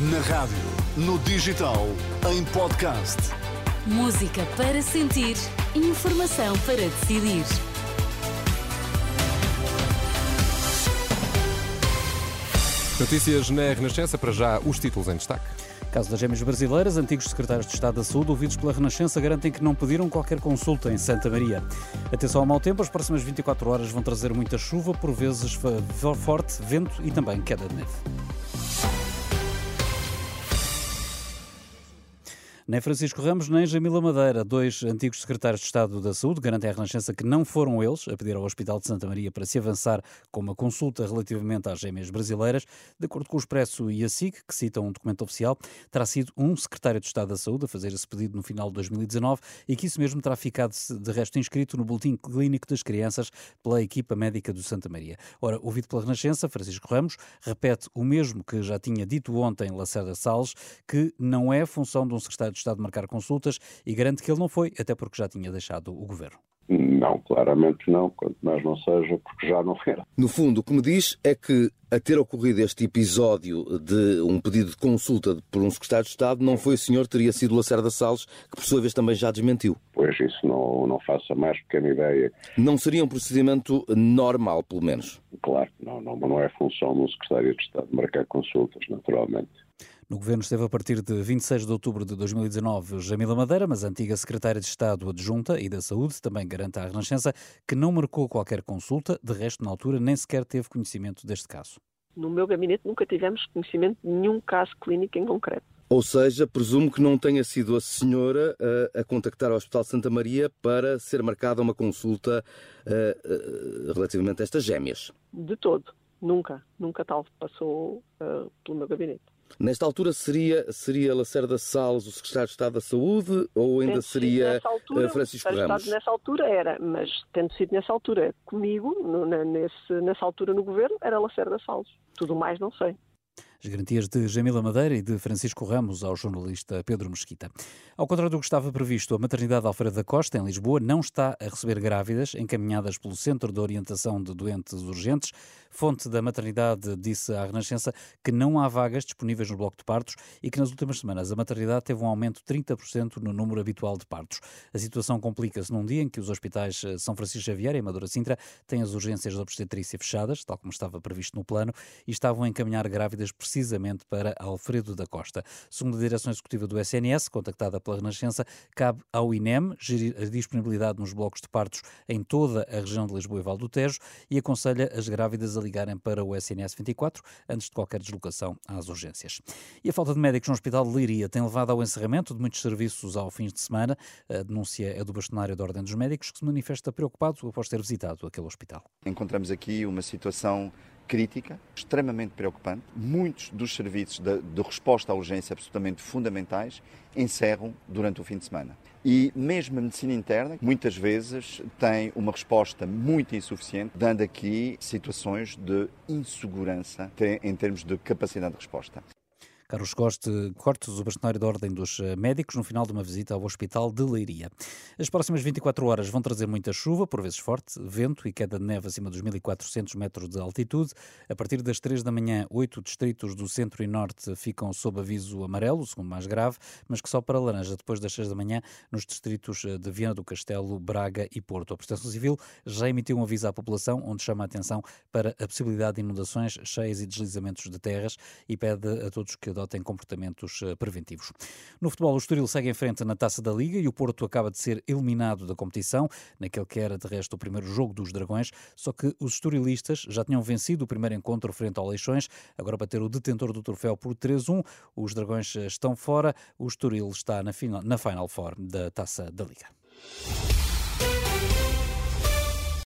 Na rádio, no digital, em podcast. Música para sentir, informação para decidir. Notícias na Renascença, para já os títulos em destaque. Caso das gêmeas brasileiras, antigos secretários de Estado da Saúde, ouvidos pela Renascença, garantem que não pediram qualquer consulta em Santa Maria. Atenção ao mau tempo, as próximas 24 horas vão trazer muita chuva, por vezes forte, vento e também queda de neve. Nem Francisco Ramos, nem Jamila Madeira, dois antigos secretários de Estado da Saúde, garantem à Renascença que não foram eles a pedir ao Hospital de Santa Maria para se avançar com uma consulta relativamente às gêmeas brasileiras. De acordo com o Expresso e a SIC, que citam um documento oficial, terá sido um secretário de Estado da Saúde a fazer esse pedido no final de 2019 e que isso mesmo terá ficado de resto inscrito no Boletim Clínico das Crianças pela equipa médica do Santa Maria. Ora, ouvido pela Renascença, Francisco Ramos repete o mesmo que já tinha dito ontem Lacerda Salles, que não é função de um secretário de Estado de marcar consultas e garante que ele não foi, até porque já tinha deixado o governo. Não, claramente não, quanto mais não seja, porque já não era. No fundo, o que me diz é que a ter ocorrido este episódio de um pedido de consulta por um secretário de Estado, não foi o senhor, teria sido Lacerda Salles, que por sua vez também já desmentiu. Pois isso não, não faça mais pequena ideia. Não seria um procedimento normal, pelo menos? Claro, não, não, não é função de um secretário de Estado marcar consultas, naturalmente. No governo esteve a partir de 26 de outubro de 2019 Jamila Madeira, mas a antiga secretária de Estado adjunta e da Saúde também garante à Renascença que não marcou qualquer consulta, de resto, na altura, nem sequer teve conhecimento deste caso. No meu gabinete nunca tivemos conhecimento de nenhum caso clínico em concreto. Ou seja, presumo que não tenha sido a senhora a, a contactar o Hospital Santa Maria para ser marcada uma consulta uh, uh, relativamente a estas gêmeas. De todo. Nunca. Nunca tal passou uh, pelo meu gabinete. Nesta altura seria, seria Lacerda Salles o secretário de Estado da Saúde ou ainda seria altura, Francisco Ramos? Estado nessa altura era, mas tendo sido nessa altura comigo, no, nesse, nessa altura no governo, era Lacerda Salles. Tudo mais não sei. As garantias de Jamila Madeira e de Francisco Ramos ao jornalista Pedro Mesquita. Ao contrário do que estava previsto, a maternidade Alfredo da Costa, em Lisboa, não está a receber grávidas encaminhadas pelo Centro de Orientação de Doentes Urgentes. Fonte da maternidade disse à Renascença que não há vagas disponíveis no bloco de partos e que nas últimas semanas a maternidade teve um aumento de 30% no número habitual de partos. A situação complica-se num dia em que os hospitais eh, São Francisco Xavier e Amadora Sintra têm as urgências de obstetrícia fechadas, tal como estava previsto no plano, e estavam a encaminhar grávidas precisamente para Alfredo da Costa. Segundo a direção executiva do SNS, contactada pela Renascença, cabe ao INEM gerir a disponibilidade nos blocos de partos em toda a região de Lisboa e Val do Tejo e aconselha as grávidas a ligarem para o SNS 24 antes de qualquer deslocação às urgências. E a falta de médicos no Hospital de Liria tem levado ao encerramento de muitos serviços ao fim de semana. A denúncia é do bastonário da Ordem dos Médicos, que se manifesta preocupado após ter visitado aquele hospital. Encontramos aqui uma situação crítica, extremamente preocupante. Muitos dos serviços de, de, resposta à urgência absolutamente fundamentais encerram durante o fim de semana. E mesmo a medicina interna, muitas vezes, tem uma resposta muito insuficiente, dando aqui situações de insegurança em termos de capacidade de resposta. Carlos Cortes, o bastonário da Ordem dos eh, Médicos, no final de uma visita ao Hospital de Leiria. As próximas 24 horas vão trazer muita chuva, por vezes forte, vento e queda de neve acima dos 1400 metros de altitude. A partir das 3 da manhã, oito distritos do centro e norte ficam sob aviso amarelo, o segundo mais grave, mas que só para laranja depois das 6 da manhã nos distritos eh, de Viana do Castelo, Braga e Porto. A Proteção Civil já emitiu um aviso à população onde chama a atenção para a possibilidade de inundações, cheias e deslizamentos de terras e pede a todos que adotem comportamentos eh, preventivos. No futebol, o Estoril segue em frente na Taça da Liga e o Porto acaba de ser eliminado da competição, naquele que era de resto o primeiro jogo dos Dragões, só que os estorilistas já tinham vencido o primeiro encontro frente ao Leixões, agora para ter o detentor do troféu por 3-1, os Dragões eh, estão fora, o Estoril está na final, na final Four da Taça da Liga.